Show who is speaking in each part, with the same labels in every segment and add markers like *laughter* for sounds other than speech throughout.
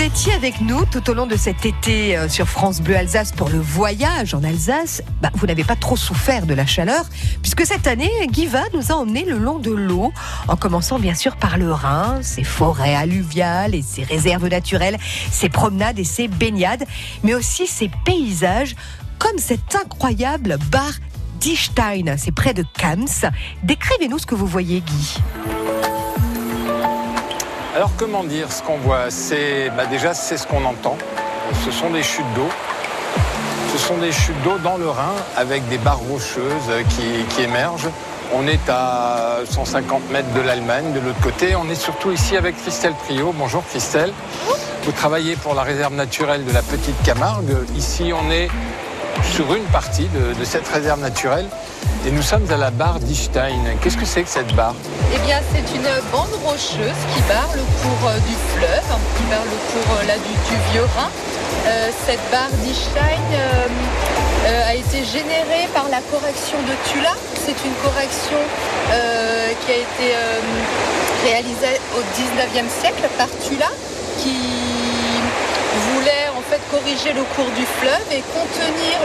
Speaker 1: étiez avec nous tout au long de cet été euh, sur France Bleu Alsace pour le voyage en Alsace, bah, vous n'avez pas trop souffert de la chaleur, puisque cette année, Guiva nous a emmenés le long de l'eau, en commençant bien sûr par le Rhin, ses forêts alluviales et ses réserves naturelles, ses promenades et ses baignades, mais aussi ses paysages, comme cet incroyable bar d'Istein, c'est près de Kams. Décrivez-nous ce que vous voyez, Guy.
Speaker 2: Alors comment dire ce qu'on voit? C'est bah, déjà c'est ce qu'on entend. Ce sont des chutes d'eau. Ce sont des chutes d'eau dans le Rhin avec des barres rocheuses qui, émergent. On est à 150 mètres de l'Allemagne, de l'autre côté. On est surtout ici avec Christelle Priot. Bonjour Christelle. Vous travaillez pour la réserve naturelle de la Petite Camargue. Ici, on est sur une partie de, cette réserve naturelle. Et nous sommes à la barre d'Istein. Qu'est-ce que c'est que cette barre
Speaker 3: Eh bien, c'est une bande rocheuse qui barre le cours euh, du fleuve, qui barre le cours euh, là, du, vieux Rhin. Euh, cette barre d'Istein a été générée par la correction de Tula. C'est une correction qui a été réalisée au 19e siècle par Tula, qui voulait fait corriger le cours du fleuve et contenir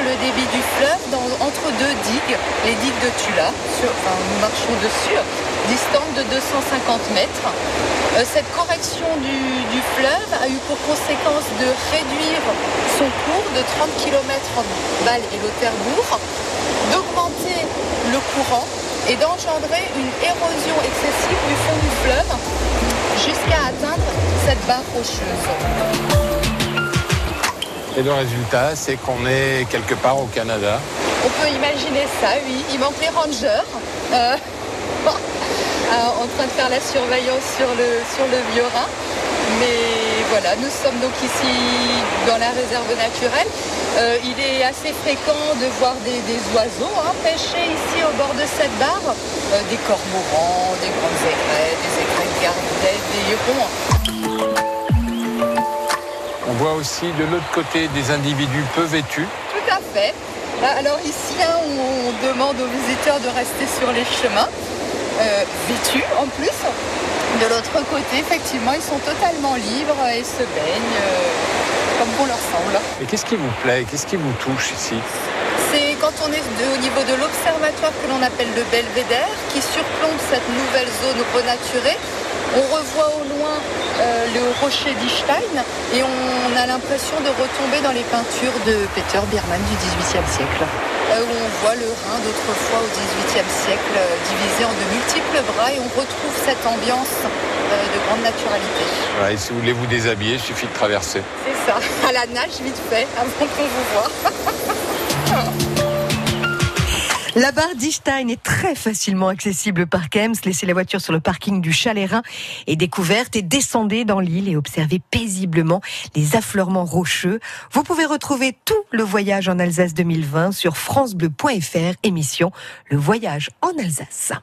Speaker 3: du entre deux digues, les digues de Tula, enfin, nous marchons dessus, distantes de 250 mètres. Euh, cette correction du, fleuve a eu pour conséquence de réduire son cours de 30 km en Bâle et Lauterbourg, d'augmenter le courant et d'engendrer une érosion excessive du fond du fleuve jusqu'à atteindre cette barre rocheuse.
Speaker 2: Et le résultat, c'est qu'on est quelque part au Canada.
Speaker 3: On peut imaginer ça, oui. Il manque les rangers. Euh, *laughs* en train de faire la surveillance sur le, sur le vieux. Mais voilà, nous sommes donc ici dans la réserve naturelle. Euh, il est assez fréquent de voir des, oiseaux hein, pêcher ici au bord de cette barre. Euh, des cormorans, des grandes aigrettes, des aigrettes gardées, des hérons.
Speaker 2: On voit aussi de l'autre côté des individus peu vêtus.
Speaker 3: Tout à fait. Alors ici, hein, on demande aux visiteurs de rester sur les chemins, euh, vêtus en plus. De l'autre côté, effectivement, ils sont totalement libres et se baignent euh, comme bon leur semble.
Speaker 2: Et qu'est-ce qui vous plaît? Qu'est-ce qui vous touche ici?
Speaker 3: C'est quand on est au niveau de l'observatoire que l'on appelle le belvédère, qui surplombe cette nouvelle zone renaturée. On revoit au loin euh, le rocher d'Istein et on a l'impression de retomber dans les peintures de Peter Biermann du XVIIIe siècle. Euh, où on voit le Rhin d'autrefois au XVIIIe siècle euh, divisé en de multiples bras et on retrouve cette ambiance de grande naturalité.
Speaker 2: et si vous voulez vous déshabiller, il suffit de traverser.
Speaker 3: C'est ça, *laughs* à la nage vite fait, avant qu'on vous voit.
Speaker 1: La barre d'Istein est très facilement accessible par Kems. Laissez la voiture sur le parking du Chalet-Rhin et découverte et descendez dans l'île et observez paisiblement les affleurements rocheux. Vous pouvez retrouver tout le voyage en Alsace 2020 sur francebleu.fr émission Le voyage en Alsace.